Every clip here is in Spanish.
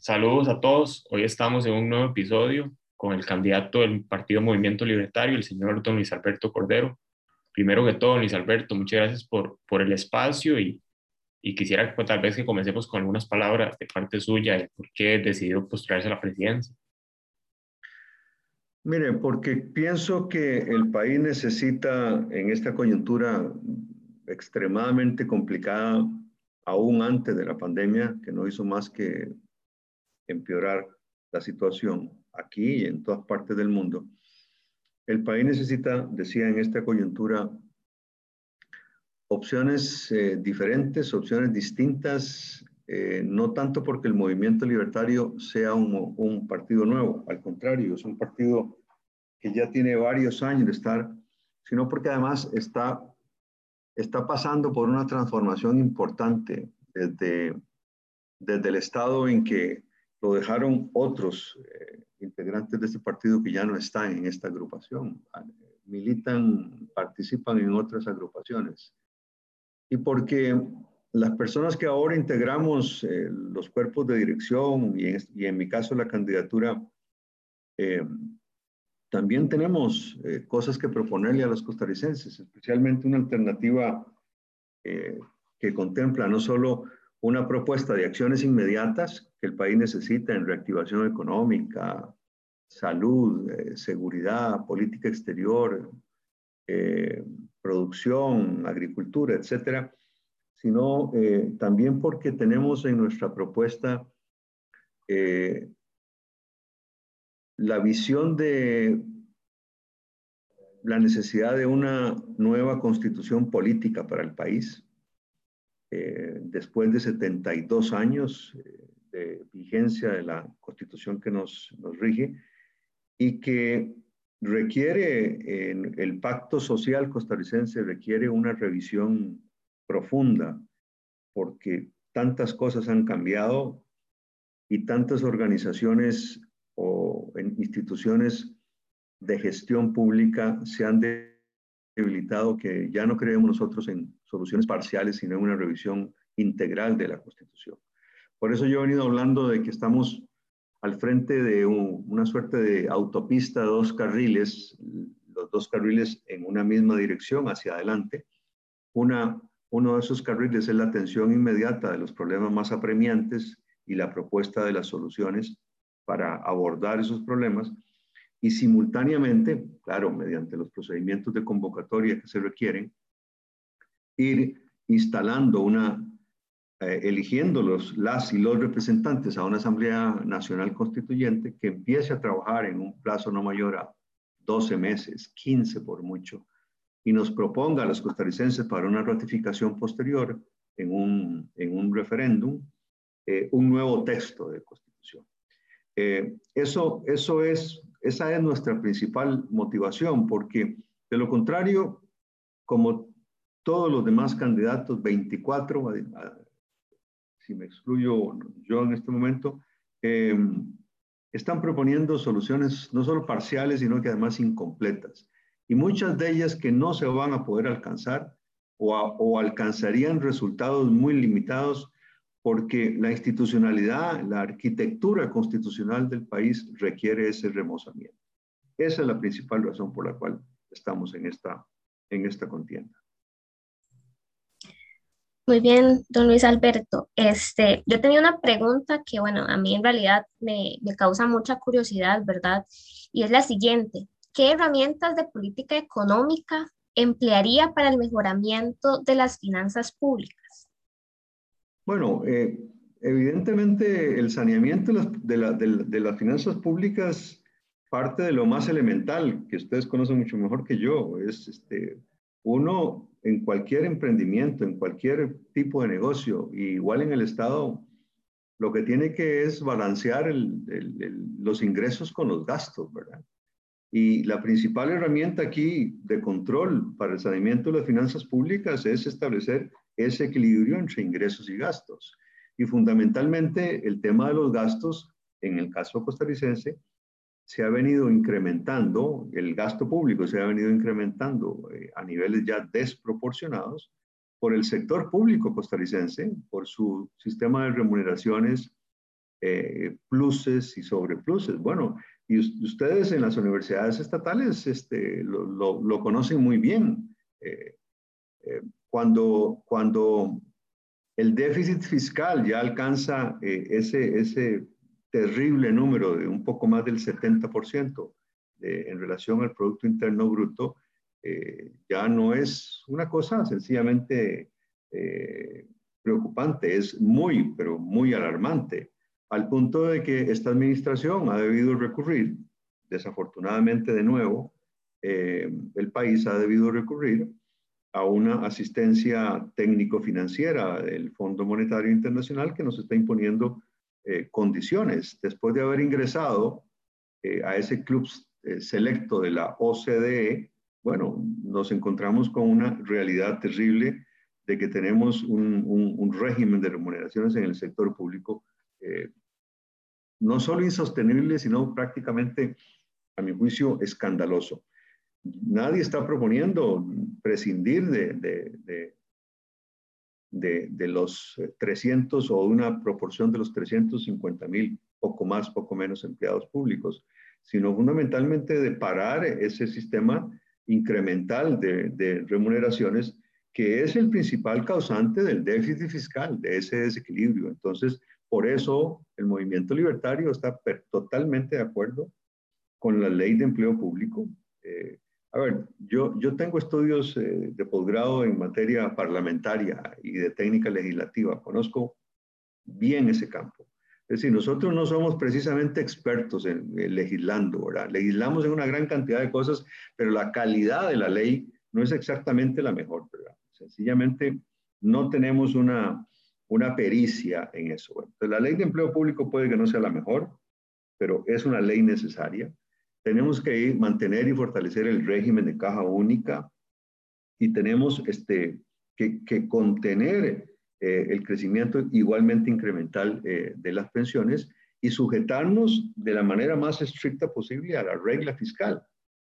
Saludos a todos. Hoy estamos en un nuevo episodio con el candidato del Partido Movimiento Libertario, el señor don Luis Alberto Cordero. Primero que todo, Luis Alberto, muchas gracias por, por el espacio y, y quisiera pues, tal vez que comencemos con algunas palabras de parte suya de por qué decidió postularse a la presidencia. Mire, porque pienso que el país necesita en esta coyuntura extremadamente complicada, aún antes de la pandemia, que no hizo más que empeorar la situación aquí y en todas partes del mundo. El país necesita, decía en esta coyuntura, opciones eh, diferentes, opciones distintas, eh, no tanto porque el movimiento libertario sea un, un, partido nuevo, al contrario, es un partido que ya tiene varios años de estar, sino porque además está, está pasando por una transformación importante desde, desde el estado en que lo dejaron otros eh, integrantes de este partido que ya no están en esta agrupación, militan, participan en otras agrupaciones. Y porque las personas que ahora integramos eh, los cuerpos de dirección y en, mi caso la candidatura, eh, también tenemos cosas que proponerle a los costarricenses, especialmente una alternativa que contempla no solo una propuesta de acciones inmediatas que el país necesita en reactivación económica, salud, eh, seguridad, política exterior, producción, agricultura, etcétera, sino eh, también porque tenemos en nuestra propuesta eh, la visión de la necesidad de una nueva constitución política para el país. Eh, después de 72 años de vigencia de la constitución que nos, nos rige y que requiere, en el pacto social costarricense requiere una revisión profunda, porque tantas cosas han cambiado y tantas organizaciones o instituciones de gestión pública se han debilitado que ya no creemos nosotros en soluciones parciales, sino en una revisión integral de la Constitución. Por eso yo he venido hablando de que estamos al frente de una suerte de autopista, dos carriles, los dos carriles en una misma dirección hacia adelante. Una, uno de esos carriles es la atención inmediata de los problemas más apremiantes y la propuesta de las soluciones para abordar esos problemas. Y simultáneamente, claro, mediante los procedimientos de convocatoria que se requieren, ir instalando una eh, eligiendo los, las y los representantes a una Asamblea Nacional Constituyente que empiece a trabajar en un plazo no mayor a 12 meses, 15 por mucho, y nos proponga a los costarricenses para una ratificación posterior en un, en un referéndum eh, un nuevo texto de constitución. Eh, eso, eso es, esa es nuestra principal motivación, porque de lo contrario, como todos los demás candidatos, 24, si me excluyo yo en este momento, eh, están proponiendo soluciones no solo parciales, sino que además incompletas. Y muchas de ellas que no se van a poder alcanzar o, o alcanzarían resultados muy limitados porque la institucionalidad, la arquitectura constitucional del país requiere ese remozamiento. Esa es la principal razón por la cual estamos en esta, en esta contienda. Muy bien, don Luis Alberto. Este, yo tenía una pregunta que, bueno, a mí en realidad me, me causa mucha curiosidad, ¿verdad? Y es la siguiente. ¿Qué herramientas de política económica emplearía para el mejoramiento de las finanzas públicas? Bueno, eh, evidentemente el saneamiento de, la, de, de, las finanzas públicas parte de lo más elemental, que ustedes conocen mucho mejor que yo, es este, uno en cualquier emprendimiento, en cualquier tipo de negocio, igual en el Estado, lo que tiene que es balancear los ingresos con los gastos, ¿verdad? Y la principal herramienta aquí de control para el saneamiento de las finanzas públicas es establecer ese equilibrio entre ingresos y gastos. Y fundamentalmente el tema de los gastos, en el caso costarricense, se ha venido incrementando, el gasto público se ha venido incrementando eh, a niveles ya desproporcionados por el sector público costarricense, por su sistema de remuneraciones eh, pluses y sobrepluses. Bueno, y ustedes en las universidades estatales este, lo, lo, conocen muy bien. Eh, cuando, cuando el déficit fiscal ya alcanza ese, ese terrible número de un poco más del 70% en relación al Producto Interno Bruto, ya no es una cosa sencillamente preocupante, es muy, pero muy alarmante al punto de que esta administración ha debido recurrir, desafortunadamente de nuevo, eh, el país ha debido recurrir a una asistencia técnico-financiera del Fondo Monetario Internacional que nos está imponiendo eh, condiciones. Después de haber ingresado eh, a ese club selecto de la OCDE, bueno, nos encontramos con una realidad terrible de que tenemos un, un régimen de remuneraciones en el sector público eh, no solo insostenible, sino prácticamente, a mi juicio, escandaloso. Nadie está proponiendo prescindir de, de, de, de, los 300 o una proporción de los 350 mil, poco más, poco menos empleados públicos, sino fundamentalmente de parar ese sistema incremental de, remuneraciones que es el principal causante del déficit fiscal, de ese desequilibrio. Entonces, por eso el movimiento libertario está totalmente de acuerdo con la ley de empleo público. Eh, a ver, yo, yo tengo estudios eh, de posgrado en materia parlamentaria y de técnica legislativa. Conozco bien ese campo. Es decir, nosotros no somos precisamente expertos en, legislando, ¿verdad? Legislamos en una gran cantidad de cosas, pero la calidad de la ley no es exactamente la mejor, ¿verdad? Sencillamente no tenemos una, una pericia en eso. Entonces, la ley de empleo público puede que no sea la mejor, pero es una ley necesaria. Tenemos que mantener y fortalecer el régimen de caja única y tenemos este, que, que contener eh, el crecimiento igualmente incremental eh, de las pensiones y sujetarnos de la manera más estricta posible a la regla fiscal,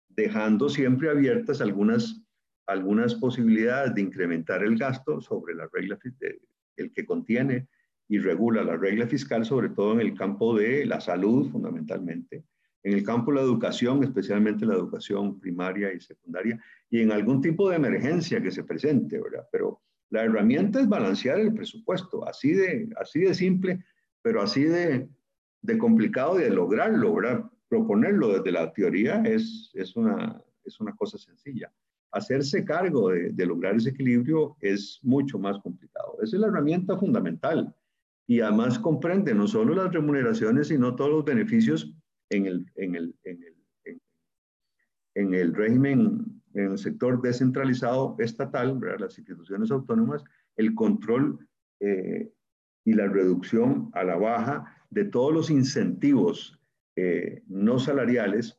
dejando siempre abiertas algunas, algunas posibilidades de incrementar el gasto sobre la regla el que contiene y regula la regla fiscal, sobre todo en el campo de la salud fundamentalmente, en el campo de la educación, especialmente la educación primaria y secundaria, y en algún tipo de emergencia que se presente, ¿verdad? Pero la herramienta es balancear el presupuesto, así de, así de simple, pero así de, de complicado de lograrlo, ¿verdad? Proponerlo desde la teoría es, es, una, es una cosa sencilla hacerse cargo de, lograr ese equilibrio es mucho más complicado. Esa es la herramienta fundamental y además comprende no solo las remuneraciones, sino todos los beneficios en el, en el, en el, en, el régimen, en el sector descentralizado estatal, las instituciones autónomas, el control eh, y la reducción a la baja de todos los incentivos eh, no salariales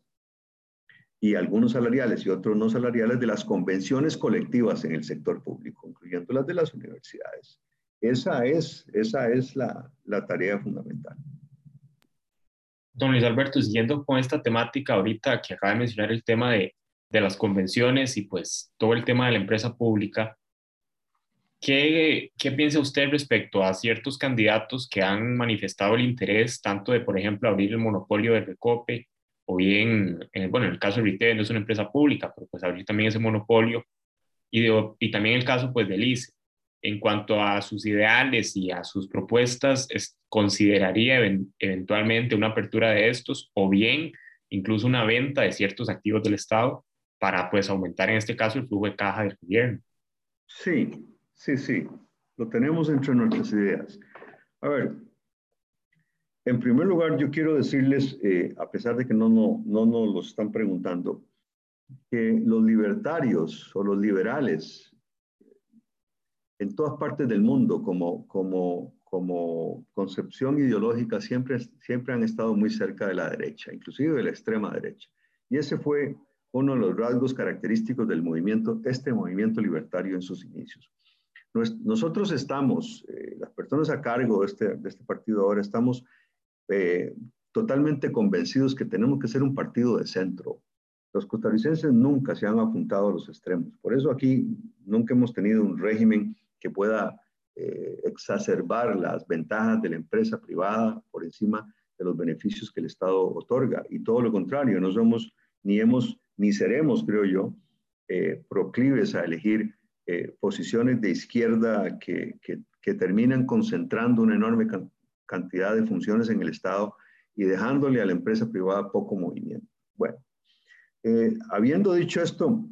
y algunos salariales y otros no salariales de las convenciones colectivas en el sector público, incluyendo las de las universidades. Esa es, esa es la, la tarea fundamental. Don Luis Alberto, siguiendo con esta temática ahorita que acaba de mencionar el tema de, de las convenciones y pues todo el tema de la empresa pública, ¿Qué, ¿Qué, piensa usted respecto a ciertos candidatos que han manifestado el interés tanto de, por ejemplo, abrir el monopolio de Recope o bien, bueno, en el caso de retail no es una empresa pública, pero pues abrir también ese monopolio, y, y también el caso pues del ICE. En cuanto a sus ideales y a sus propuestas, ¿consideraría eventualmente una apertura de estos o bien incluso una venta de ciertos activos del Estado para pues aumentar en este caso el flujo de caja del gobierno? Sí, sí, sí, lo tenemos entre nuestras ideas. A ver, en primer lugar, yo quiero decirles, eh, a pesar de que no, no, no nos lo están preguntando, que los libertarios o los liberales en todas partes del mundo como, como, como concepción ideológica siempre, siempre han estado muy cerca de la derecha, inclusive de la extrema derecha. Y ese fue uno de los rasgos característicos del movimiento, este movimiento libertario en sus inicios. Nosotros estamos, eh, las personas a cargo de este, de este partido ahora, estamos eh, totalmente convencidos que tenemos que ser un partido de centro. Los costarricenses nunca se han apuntado a los extremos. Por eso aquí nunca hemos tenido un régimen que pueda exacerbar las ventajas de la empresa privada por encima de los beneficios que el Estado otorga. Y todo lo contrario, no somos ni hemos ni seremos, creo yo, proclives a elegir posiciones de izquierda que, que, terminan concentrando una enorme cantidad de funciones en el Estado y dejándole a la empresa privada poco movimiento. Bueno, eh, habiendo dicho esto,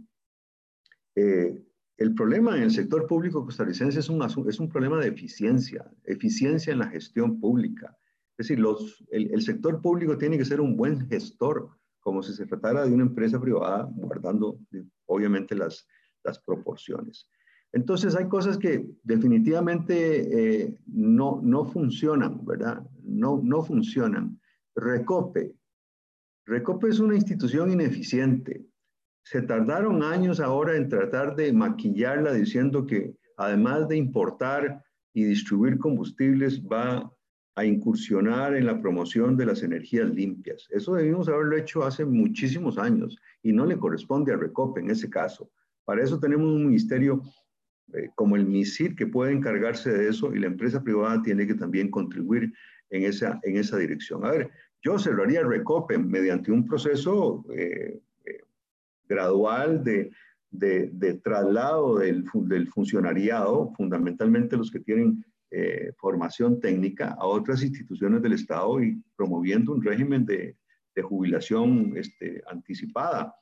eh, el problema en el sector público costarricense es un, es un problema de eficiencia, eficiencia en la gestión pública. Es decir, los, el, sector público tiene que ser un buen gestor, como si se tratara de una empresa privada, guardando obviamente las, las proporciones. Entonces hay cosas que definitivamente eh, no, no funcionan, ¿verdad? No, no funcionan. Recope. Recope es una institución ineficiente. Se tardaron años ahora en tratar de maquillarla diciendo que además de importar y distribuir combustibles va a incursionar en la promoción de las energías limpias. Eso debimos haberlo hecho hace muchísimos años y no le corresponde a Recope en ese caso. Para eso tenemos un ministerio eh, como el MISIR que puede encargarse de eso y la empresa privada tiene que también contribuir en esa, en esa dirección. A ver, yo cerraría Recope mediante un proceso eh, gradual de, traslado del, funcionariado, fundamentalmente los que tienen formación técnica, a otras instituciones del Estado y promoviendo un régimen de, jubilación este, anticipada,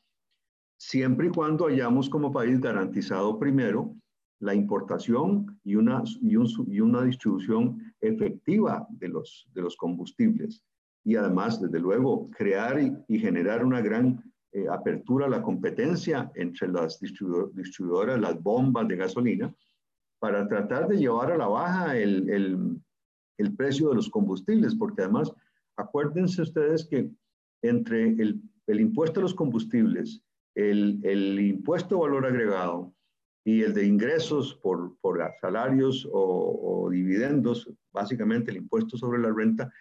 siempre y cuando hayamos como país garantizado primero la importación y una, distribución efectiva de los combustibles. Y además, desde luego, crear y, generar una gran eh, apertura a la competencia entre las distribuidoras, las bombas de gasolina, para tratar de llevar a la baja el, el, el precio de los combustibles, porque además, acuérdense ustedes que entre el, el impuesto a los combustibles, el, impuesto de valor agregado, y el de ingresos por, por salarios o, dividendos, básicamente el impuesto sobre la renta,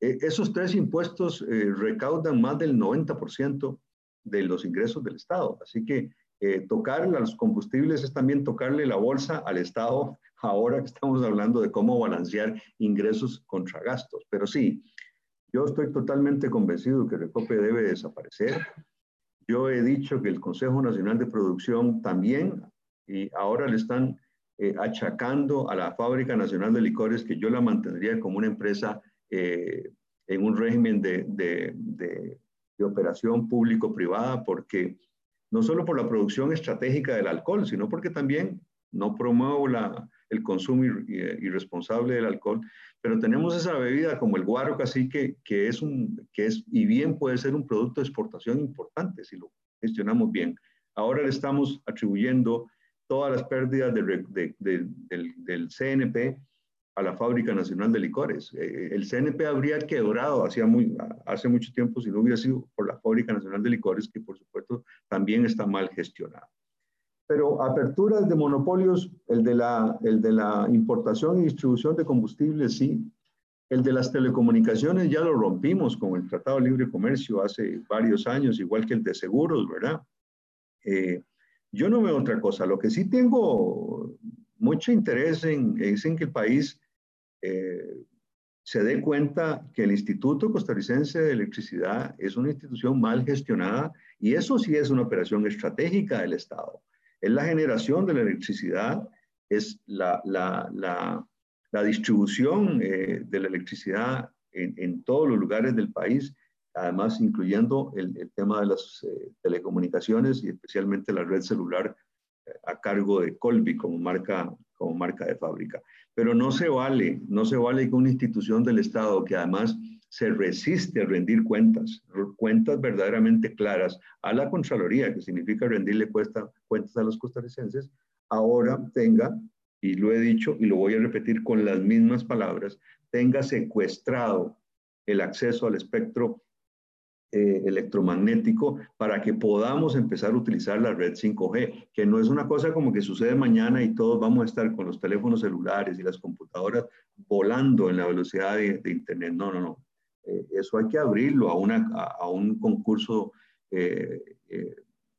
e, esos tres impuestos eh, recaudan más del 90% de los ingresos del Estado. Así que eh, tocarle a los combustibles es también tocarle la bolsa al Estado ahora que estamos hablando de cómo balancear ingresos contra gastos. Pero sí, yo estoy totalmente convencido que Recope debe desaparecer. Yo he dicho que el Consejo Nacional de Producción también y ahora le están eh, achacando a la Fábrica Nacional de Licores que yo la mantendría como una empresa eh, en un régimen de, operación público-privada, porque no solo por la producción estratégica del alcohol, sino porque también no promuevo la, el consumo irresponsable del alcohol, pero tenemos esa bebida como el guaro cacique, que es un, que es, y bien puede ser un producto de exportación importante si lo gestionamos bien. Ahora le estamos atribuyendo todas las pérdidas de, del, del, CNP a la Fábrica Nacional de Licores. Eh, el CNP habría quebrado hacía muy, hace mucho tiempo si no hubiera sido por la Fábrica Nacional de Licores, que por supuesto también está mal gestionada. Pero aperturas de monopolios, el de, la, el de la importación y distribución de combustibles, sí. El de las telecomunicaciones ya lo rompimos con el Tratado de Libre Comercio hace varios años, igual que el de seguros, ¿verdad? Eh, yo no veo otra cosa. Lo que sí tengo mucho interés en, es en que el país eh, se dé cuenta que el Instituto Costarricense de Electricidad es una institución mal gestionada y eso sí es una operación estratégica del Estado. Es la generación de la electricidad, es la, la, la, distribución eh, de la electricidad en, en, todos los lugares del país además incluyendo el, tema de las eh, telecomunicaciones y especialmente la red celular a cargo de Colby como marca, como marca de fábrica. Pero no se vale, no se vale que una institución del Estado que además se resiste a rendir cuentas, cuentas verdaderamente claras a la Contraloría, que significa rendirle cuesta, cuentas a los costarricenses, ahora tenga, y lo he dicho y lo voy a repetir con las mismas palabras, tenga secuestrado el acceso al espectro eh, electromagnético para que podamos empezar a utilizar la red 5G, que no es una cosa como que sucede mañana y todos vamos a estar con los teléfonos celulares y las computadoras volando en la velocidad de, Internet. No, no, no. Eh, eso hay que abrirlo a, una, a, un concurso eh,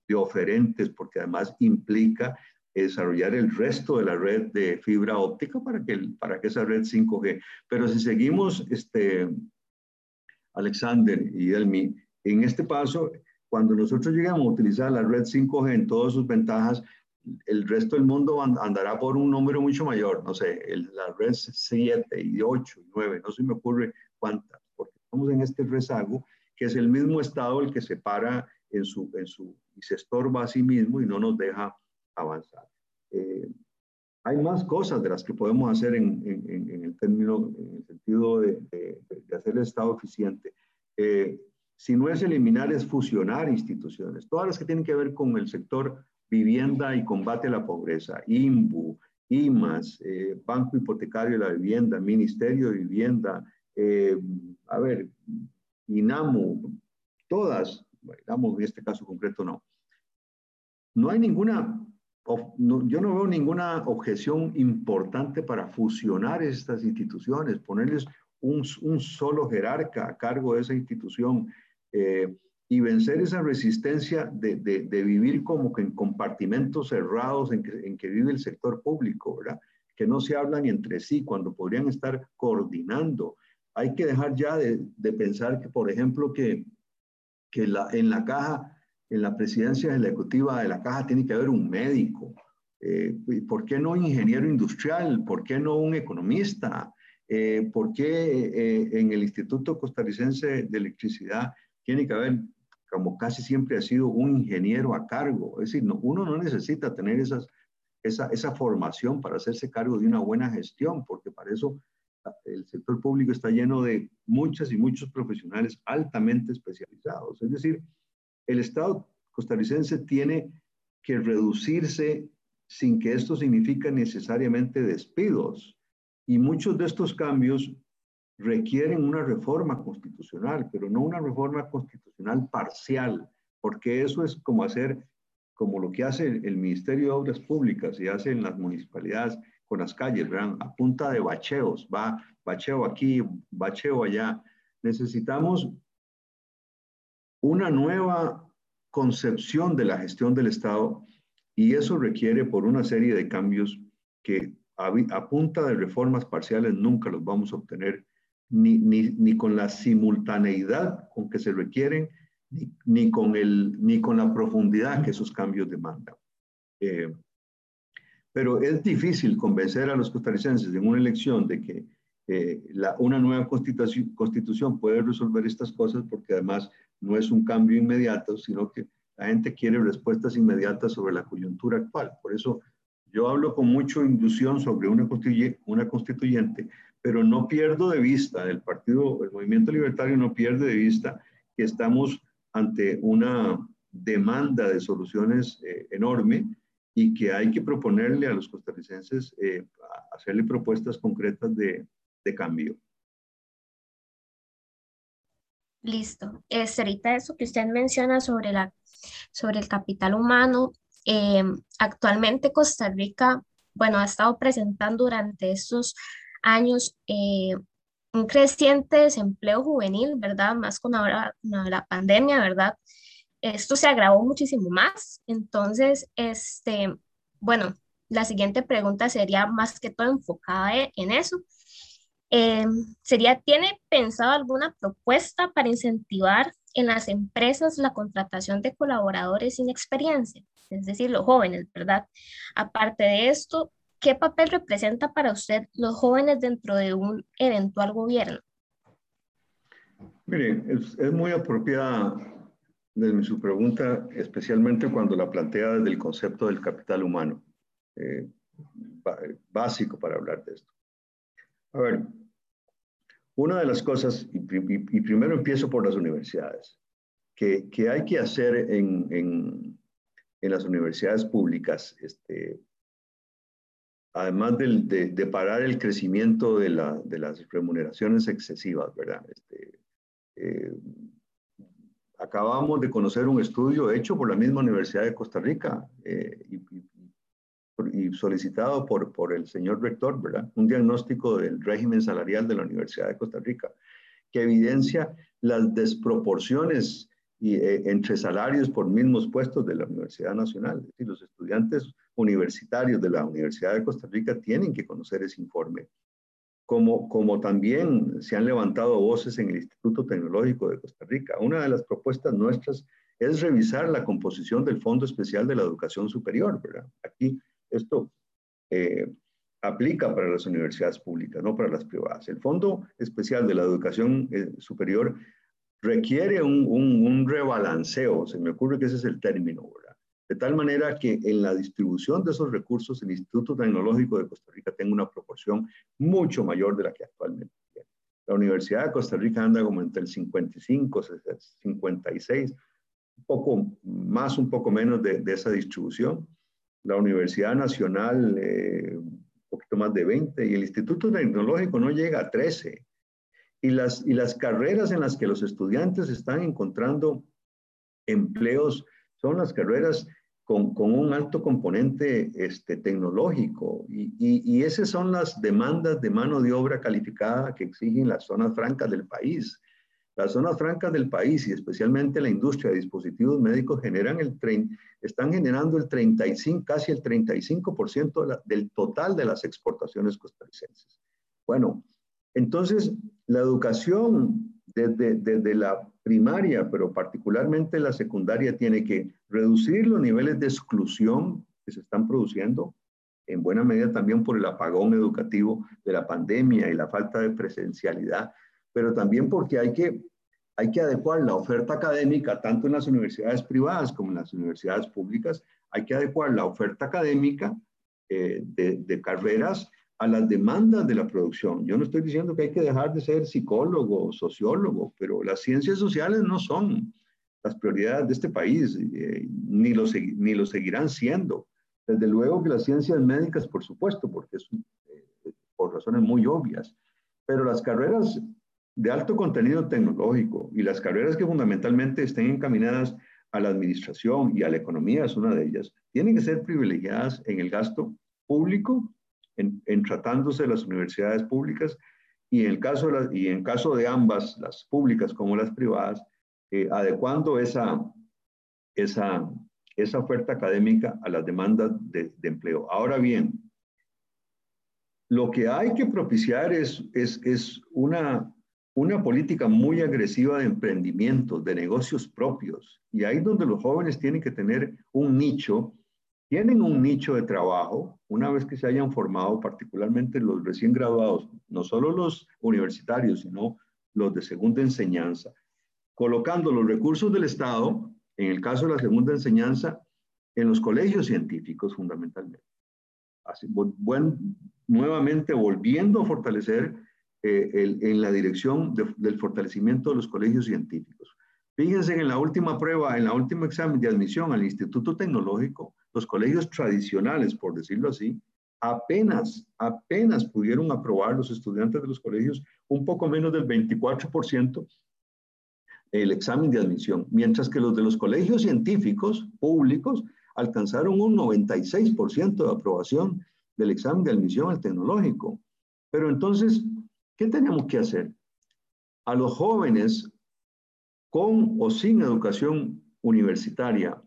de oferentes porque además implica desarrollar el resto de la red de fibra óptica para que, para que esa red 5G. Pero si seguimos, este, Alexander y Elmi, en este paso, cuando nosotros llegamos a utilizar la red 5G en todas sus ventajas, el resto del mundo andará por un número mucho mayor, no sé, la red 7 y 8 y 9, no se me ocurre cuántas, porque estamos en este rezago, que es el mismo estado el que se para en su, en su, y se estorba a sí mismo y no nos deja avanzar. Eh, hay más cosas de las que podemos hacer en, en, en el término, en el sentido de, de, de hacer el Estado eficiente. Eh, si no es eliminar, es fusionar instituciones, todas las que tienen que ver con el sector vivienda y combate a la pobreza, INBU, IMAS, eh, Banco Hipotecario de la Vivienda, Ministerio de Vivienda, eh, a ver, INAMU, todas, digamos en este caso concreto no. No hay ninguna, yo no veo ninguna objeción importante para fusionar estas instituciones, ponerles un, un solo jerarca a cargo de esa institución. Eh, y vencer esa resistencia de, de, vivir como que en compartimentos cerrados en que, en que, vive el sector público, ¿verdad? Que no se hablan entre sí cuando podrían estar coordinando. Hay que dejar ya de, de pensar que, por ejemplo, que, que la, en la caja, en la presidencia ejecutiva de la caja tiene que haber un médico. Eh, ¿Por qué no un ingeniero industrial? ¿Por qué no un economista? Eh, ¿Por qué eh, en el Instituto Costarricense de Electricidad tiene que haber como casi siempre ha sido un ingeniero a cargo. Es decir, no, uno no necesita tener esas, esa, esa formación para hacerse cargo de una buena gestión, porque para eso ah, el sector público está lleno de muchas y muchos profesionales altamente especializados. Es decir, el Estado costarricense tiene que reducirse sin que esto signifique necesariamente despidos. Y muchos de estos cambios requieren una reforma constitucional, pero no una reforma constitucional parcial, porque eso es como hacer, como lo que hace el Ministerio de Obras Públicas y hace en las municipalidades con las calles, ¿verdad? A punta de bacheos, va bacheo aquí, bacheo allá. Necesitamos una nueva concepción de la gestión del Estado y eso requiere por una serie de cambios que a, a punta de reformas parciales nunca los vamos a obtener ni, ni, ni con la simultaneidad con que se requieren, ni, ni, con, el, ni con la profundidad que esos cambios demandan. Eh, pero es difícil convencer a los costarricenses en una elección de que eh, la, una nueva constitución, constitución puede resolver estas cosas porque además no es un cambio inmediato, sino que la gente quiere respuestas inmediatas sobre la coyuntura actual. Por eso yo hablo con mucha inducción sobre una, constituyente pero no pierdo de vista, el partido, el movimiento libertario no pierde de vista que estamos ante una demanda de soluciones eh, enorme y que hay que proponerle a los costarricenses, eh, hacerle propuestas concretas de cambio. Listo. Es ahorita eso que usted menciona sobre, la, sobre el capital humano. Eh, actualmente Costa Rica, bueno, ha estado presentando durante estos años eh, un creciente desempleo juvenil, ¿verdad? Más con ahora la pandemia, ¿verdad? Esto se agravó muchísimo más. Entonces, este, bueno, la siguiente pregunta sería más que todo enfocada en eso. Eh, sería, ¿tiene pensado alguna propuesta para incentivar en las empresas la contratación de colaboradores sin experiencia? Es decir, los jóvenes, ¿verdad? Aparte de esto, ¿Qué papel representa para usted los jóvenes dentro de un eventual gobierno? Mire, es, muy apropiada de su pregunta, especialmente cuando la plantea desde el concepto del capital humano, eh, básico para hablar de esto. A ver, una de las cosas, y, primero empiezo por las universidades, que, que hay que hacer en, en, las universidades públicas, este, además de, de, parar el crecimiento de, la, de, las remuneraciones excesivas, ¿verdad? Este, eh, acabamos de conocer un estudio hecho por la misma Universidad de Costa Rica eh, y, y, solicitado por, por el señor rector, ¿verdad? Un diagnóstico del régimen salarial de la Universidad de Costa Rica que evidencia las desproporciones y, eh, entre salarios por mismos puestos de la Universidad Nacional. Es decir, los estudiantes universitarios de la Universidad de Costa Rica tienen que conocer ese informe. Como, como también se han levantado voces en el Instituto Tecnológico de Costa Rica. Una de las propuestas nuestras es revisar la composición del Fondo Especial de la Educación Superior, ¿verdad? Aquí esto eh, aplica para las universidades públicas, no para las privadas. El Fondo Especial de la Educación eh, Superior requiere un, rebalanceo, se me ocurre que ese es el término, ¿verdad? De tal manera que en la distribución de esos recursos el Instituto Tecnológico de Costa Rica tenga una proporción mucho mayor de la que actualmente tiene. La Universidad de Costa Rica anda como entre el 55, 56, un poco más, un poco menos de esa distribución. La Universidad Nacional, eh, un poquito más de 20, y el Instituto Tecnológico no llega a 13. Y las, y las carreras en las que los estudiantes están encontrando empleos son las carreras con, con un alto componente este, tecnológico. Y, y, y esas son las demandas de mano de obra calificada que exigen las zonas francas del país. Las zonas francas del país y especialmente la industria de dispositivos médicos generan el están generando el 35, casi el 35% del total de las exportaciones costarricenses. Bueno, entonces la educación desde, desde la primaria, pero particularmente la secundaria, tiene que reducir los niveles de exclusión que se están produciendo, en buena medida también por el apagón educativo de la pandemia y la falta de presencialidad pero también porque hay que, hay que adecuar la oferta académica, tanto en las universidades privadas como en las universidades públicas, hay que adecuar la oferta académica eh, de, de carreras a las demandas de la producción. Yo no estoy diciendo que hay que dejar de ser psicólogo sociólogo, pero las ciencias sociales no son las prioridades de este país, eh, ni, lo, ni lo seguirán siendo. Desde luego que las ciencias médicas, por supuesto, porque es eh, por razones muy obvias, pero las carreras de alto contenido tecnológico y las carreras que fundamentalmente estén encaminadas a la administración y a la economía es una de ellas, tienen que ser privilegiadas en el gasto público, en, tratándose de las universidades públicas y en, el caso de y en caso de ambas, las públicas como las privadas, eh, adecuando esa, esa, esa oferta académica a las demandas de, de empleo. Ahora bien, lo que hay que propiciar es, es, es una una política muy agresiva de emprendimiento, de negocios propios. Y ahí donde los jóvenes tienen que tener un nicho, tienen un nicho de trabajo una vez que se hayan formado, particularmente los recién graduados, no solo los universitarios, sino los de segunda enseñanza, colocando los recursos del Estado, en el caso de la segunda enseñanza, en los colegios científicos fundamentalmente. Así, nuevamente volviendo a fortalecer eh, en la dirección del fortalecimiento de los colegios científicos. Fíjense en la última prueba, en la última examen de admisión al Instituto Tecnológico, los colegios tradicionales, por decirlo así, apenas, apenas pudieron aprobar los estudiantes de los colegios un poco menos del 24% el examen de admisión, mientras que los de los colegios científicos públicos alcanzaron un 96% de aprobación del examen de admisión al tecnológico. Pero entonces, ¿Qué tenemos que hacer? A los jóvenes con o sin educación universitaria,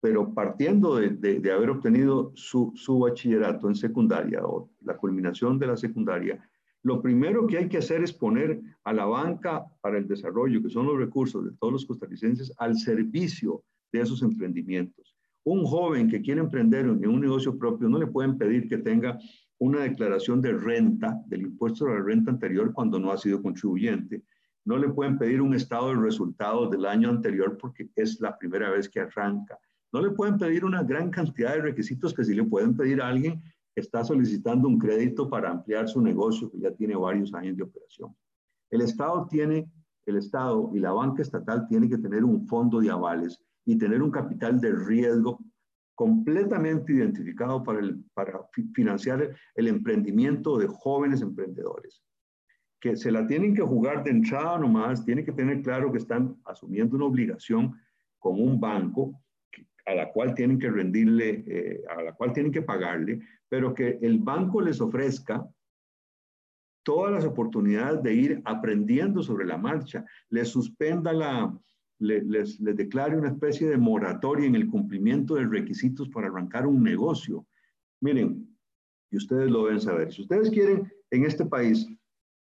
pero partiendo de, haber obtenido su, su, bachillerato en secundaria o la culminación de la secundaria, lo primero que hay que hacer es poner a la banca para el desarrollo, que son los recursos de todos los costarricenses, al servicio de esos emprendimientos. Un joven que quiere emprender en un negocio propio no le pueden pedir que tenga una declaración de renta, del impuesto de la renta anterior cuando no ha sido contribuyente. No le pueden pedir un estado de resultados del año anterior porque es la primera vez que arranca. No le pueden pedir una gran cantidad de requisitos que sí le pueden pedir a alguien que está solicitando un crédito para ampliar su negocio que ya tiene varios años de operación. El Estado tiene, el Estado y la banca estatal tiene que tener un fondo de avales y tener un capital de riesgo completamente identificado para, financiar el emprendimiento de jóvenes emprendedores, que se la tienen que jugar de entrada nomás, tienen que tener claro que están asumiendo una obligación con un banco a la cual tienen que rendirle, eh, a la cual tienen que pagarle, pero que el banco les ofrezca todas las oportunidades de ir aprendiendo sobre la marcha, les suspenda la, les, les, declare una especie de moratoria en el cumplimiento de requisitos para arrancar un negocio. Miren, y ustedes lo deben saber, si ustedes quieren en este país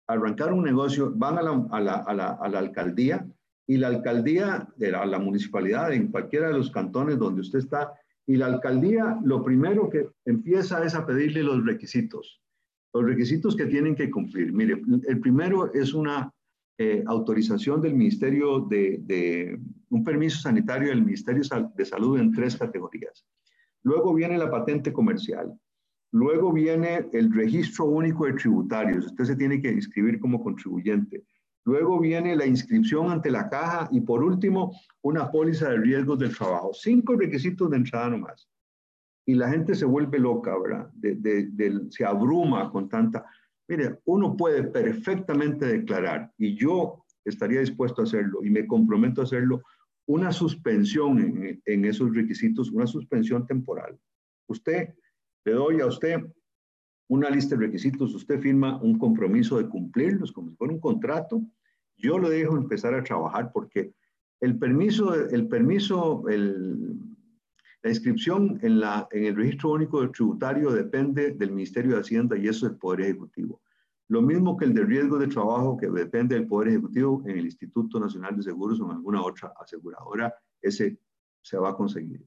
arrancar un negocio, van a la, a la, a la, a la alcaldía y la alcaldía, de la, municipalidad, en cualquiera de los cantones donde usted está, y la alcaldía lo primero que empieza es a pedirle los requisitos, los requisitos que tienen que cumplir. Mire, el primero es una eh, autorización del Ministerio de, un permiso sanitario del Ministerio de Salud en tres categorías. Luego viene la patente comercial. Luego viene el registro único de tributarios. Usted se tiene que inscribir como contribuyente. Luego viene la inscripción ante la caja y por último, una póliza de riesgos del trabajo. Cinco requisitos de entrada nomás. Y la gente se vuelve loca, ¿verdad? se abruma con tanta... Mire, uno puede perfectamente declarar, y yo estaría dispuesto a hacerlo, y me comprometo a hacerlo, una suspensión en, en esos requisitos, una suspensión temporal. Usted, le doy a usted una lista de requisitos, usted firma un compromiso de cumplirlos como si fuera un contrato, yo lo dejo empezar a trabajar porque el permiso, el permiso, el, la inscripción en, la, en el registro único del tributario depende del Ministerio de Hacienda y eso es el Poder Ejecutivo. Lo mismo que el de riesgo de trabajo que depende del Poder Ejecutivo en el Instituto Nacional de Seguros o en alguna otra aseguradora, ese se va a conseguir.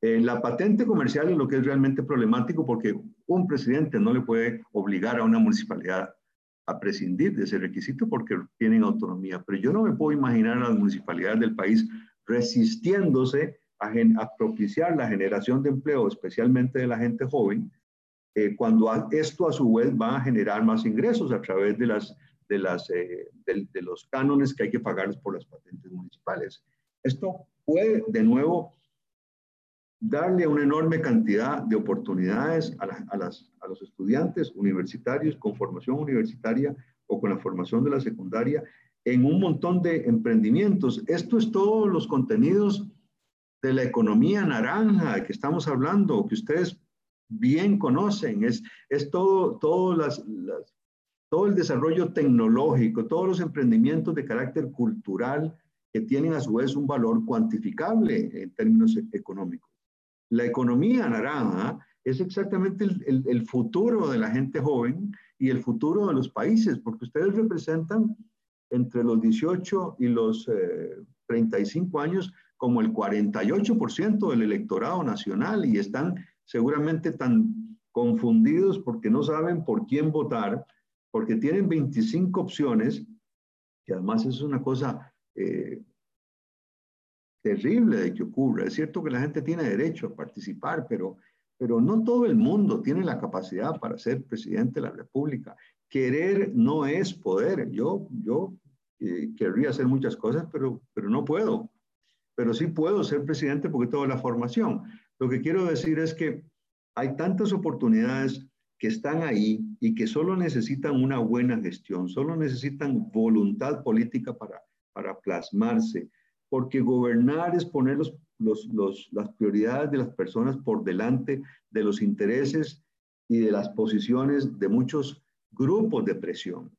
Eh, la patente comercial es lo que es realmente problemático porque un presidente no le puede obligar a una municipalidad a prescindir de ese requisito porque tienen autonomía. Pero yo no me puedo imaginar a las municipalidades del país resistiéndose a, propiciar la generación de empleo, especialmente de la gente joven, eh, cuando esto a su vez va a generar más ingresos a través de, las, de, eh, los cánones que hay que pagar por las patentes municipales. Esto puede, de nuevo, darle una enorme cantidad de oportunidades a, a, los estudiantes universitarios con formación universitaria o con la formación de la secundaria en un montón de emprendimientos. Esto es todos los contenidos de la economía naranja que estamos hablando, que ustedes bien conocen. Es, es todo, todo, las, todo el desarrollo tecnológico, todos los emprendimientos de carácter cultural que tienen a su vez un valor cuantificable en términos económicos. La economía naranja es exactamente el, futuro de la gente joven y el futuro de los países, porque ustedes representan entre los 18 y los 35 eh, años como el 48% del electorado nacional y están seguramente tan confundidos porque no saben por quién votar, porque tienen 25 opciones, que además es una cosa eh, terrible de que ocurra. Es cierto que la gente tiene derecho a participar, pero, pero no todo el mundo tiene la capacidad para ser presidente de la República. Querer no es poder. Yo, yo eh, querría hacer muchas cosas, pero, pero no puedo. Pero sí puedo ser presidente porque tengo la formación. Lo que quiero decir es que hay tantas oportunidades que están ahí y que solo necesitan una buena gestión, solo necesitan voluntad política para, para plasmarse porque gobernar es poner las prioridades de las personas por delante de los intereses y de las posiciones de muchos grupos de presión.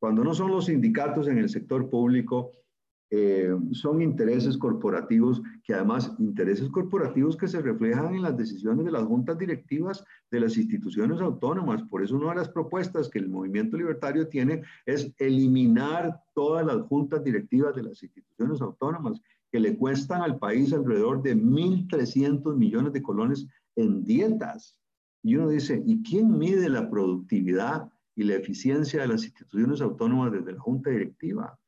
Cuando no son los sindicatos en el sector público, eh, son intereses corporativos, que además intereses corporativos que se reflejan en las decisiones de las juntas directivas de las instituciones autónomas. Por eso una de las propuestas que el movimiento libertario tiene es eliminar todas las juntas directivas de las instituciones autónomas, que le cuestan al país alrededor de 1.300 millones de colones en dietas. Y uno dice, ¿y quién mide la productividad y la eficiencia de las instituciones autónomas desde la junta directiva?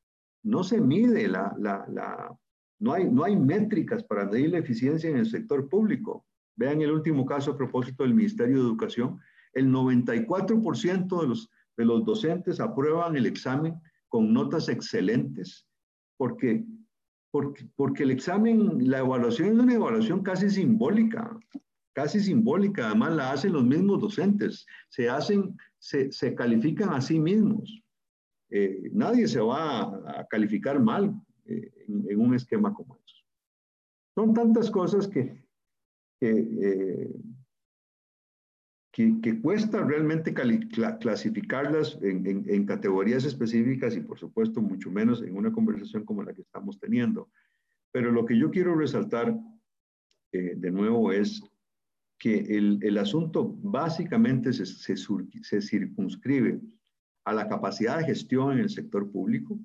No se mide la, la, la, no, hay, no hay métricas para medir la eficiencia en el sector público. Vean el último caso a propósito del Ministerio de Educación. El 94% de los, de los docentes aprueban el examen con notas excelentes, porque, porque, porque el examen, la evaluación es una evaluación casi simbólica, casi simbólica, además la hacen los mismos docentes, se hacen, se, se califican a sí mismos. Eh, nadie se va a, calificar mal eh, en, un esquema como eso. Son tantas cosas que, que, eh, cuesta realmente clasificarlas en, categorías específicas y por supuesto mucho menos en una conversación como la que estamos teniendo. Pero lo que yo quiero resaltar eh, de nuevo es que el, el asunto básicamente se, se, circunscribe a la capacidad de gestión en el sector público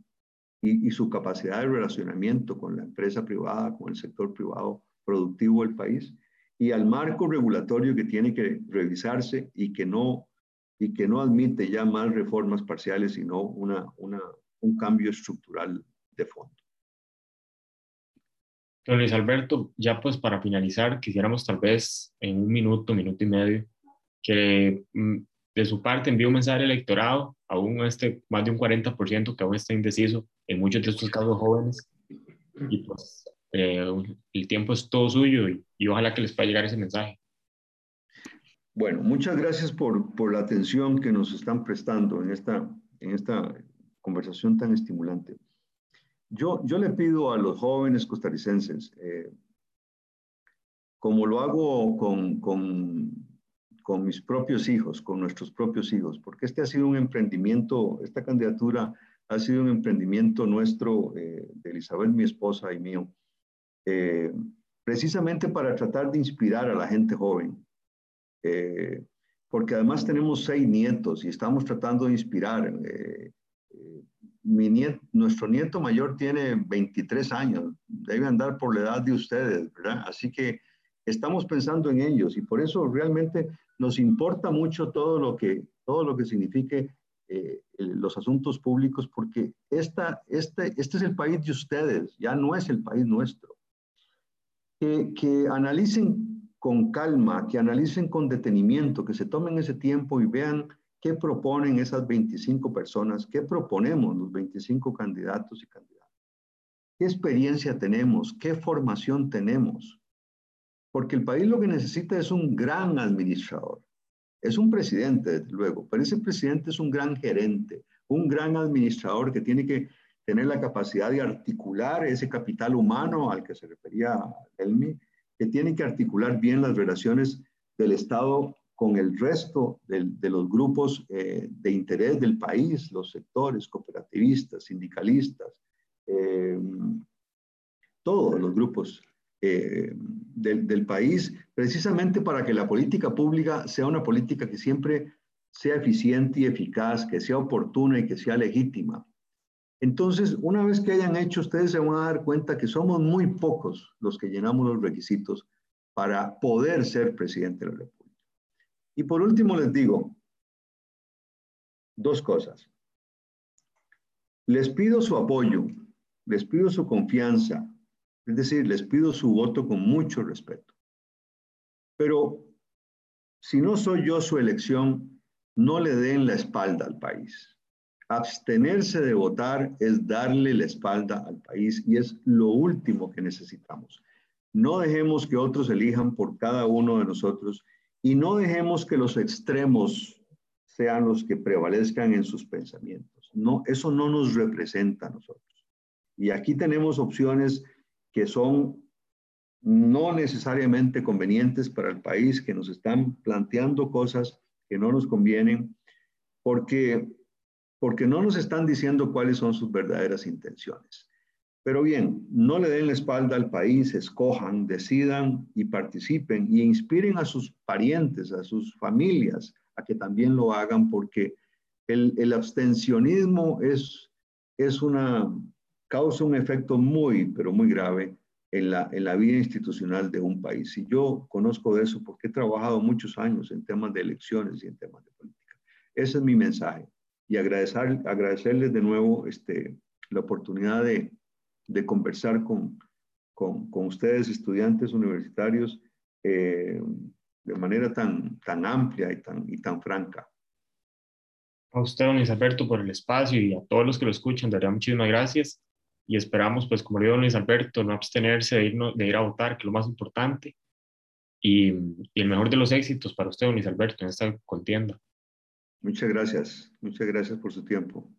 y, y su capacidad de relacionamiento con la empresa privada, con el sector privado productivo del país y al marco regulatorio que tiene que revisarse y que no, y que no admite ya más reformas parciales, sino una, una, un cambio estructural de fondo. Don Luis Alberto, ya pues para finalizar, quisiéramos tal vez en un minuto, minuto y medio, que mm, de su parte envíe un mensaje al electorado, aún este, más de un 40% que aún está indeciso, en muchos de estos casos jóvenes, y pues eh, el tiempo es todo suyo y, ojalá que les pueda llegar ese mensaje. Bueno, muchas gracias por, por, la atención que nos están prestando en esta, en esta conversación tan estimulante. Yo, yo le pido a los jóvenes costarricenses, eh, como lo hago con, con, con, mis propios hijos, con nuestros propios hijos, porque este ha sido un emprendimiento, esta candidatura ha sido un emprendimiento nuestro, eh, de Elizabeth, mi esposa y mío, eh, precisamente para tratar de inspirar a la gente joven. Eh, porque además tenemos seis nietos y estamos tratando de inspirar. Eh, mi nuestro nieto mayor tiene 23 años, debe andar por la edad de ustedes, ¿verdad? Así que estamos pensando en ellos y por eso realmente nos importa mucho todo lo que, todo lo que signifique los asuntos públicos, porque esta, este, este es el país de ustedes, ya no es el país nuestro que, analicen con calma, que analicen con detenimiento, que se tomen ese tiempo y vean qué proponen esas 25 personas, qué proponemos los 25 candidatos y candidatas. ¿Qué experiencia tenemos? ¿Qué formación tenemos? Porque el país lo que necesita es un gran administrador. Es un presidente, desde luego, pero ese presidente es un gran gerente, un gran administrador que tiene que tener la capacidad de articular ese capital humano al que se refería Elmi, que tiene que articular bien las relaciones del Estado con el resto de, de los grupos eh, de interés del país, los sectores cooperativistas, sindicalistas, eh, todos los grupos eh, del, del, país, precisamente para que la política pública sea una política que siempre sea eficiente y eficaz, que sea oportuna y que sea legítima. Entonces, una vez que hayan hecho, ustedes se van a dar cuenta que somos muy pocos los que llenamos los requisitos para poder ser presidente de la República. Y por último les digo dos cosas. Les pido su apoyo, les pido su confianza, es decir, les pido su voto con mucho respeto. Pero si no soy yo su elección, no le den la espalda al país. Abstenerse de votar es darle la espalda al país y es lo último que necesitamos. No dejemos que otros elijan por cada uno de nosotros y no dejemos que los extremos sean los que prevalezcan en sus pensamientos. No, eso no nos representa a nosotros. Y aquí tenemos opciones que son no necesariamente convenientes para el país, que nos están planteando cosas que no nos convienen, porque porque no nos están diciendo cuáles son sus verdaderas intenciones. Pero bien, no le den la espalda al país, escojan, decidan y participen y inspiren a sus parientes, a sus familias, a que también lo hagan, porque el, abstencionismo es, es una, causa un efecto muy, pero muy grave en la, en la vida institucional de un país. Y yo conozco de eso porque he trabajado muchos años en temas de elecciones y en temas de política. Ese es mi mensaje y agradecer, agradecerles de nuevo este, la oportunidad de, de conversar con, con, con, ustedes, estudiantes universitarios, eh, de manera tan, tan amplia y tan, y tan franca. A usted, don Luis Alberto, por el espacio y a todos los que lo escuchan, daría muchísimas gracias y esperamos, pues como dijo don Luis Alberto, no abstenerse de ir, de ir a votar, que es lo más importante, y, y el mejor de los éxitos para usted, Luis Alberto, en esta contienda. Muchas gracias, muchas gracias por su tiempo.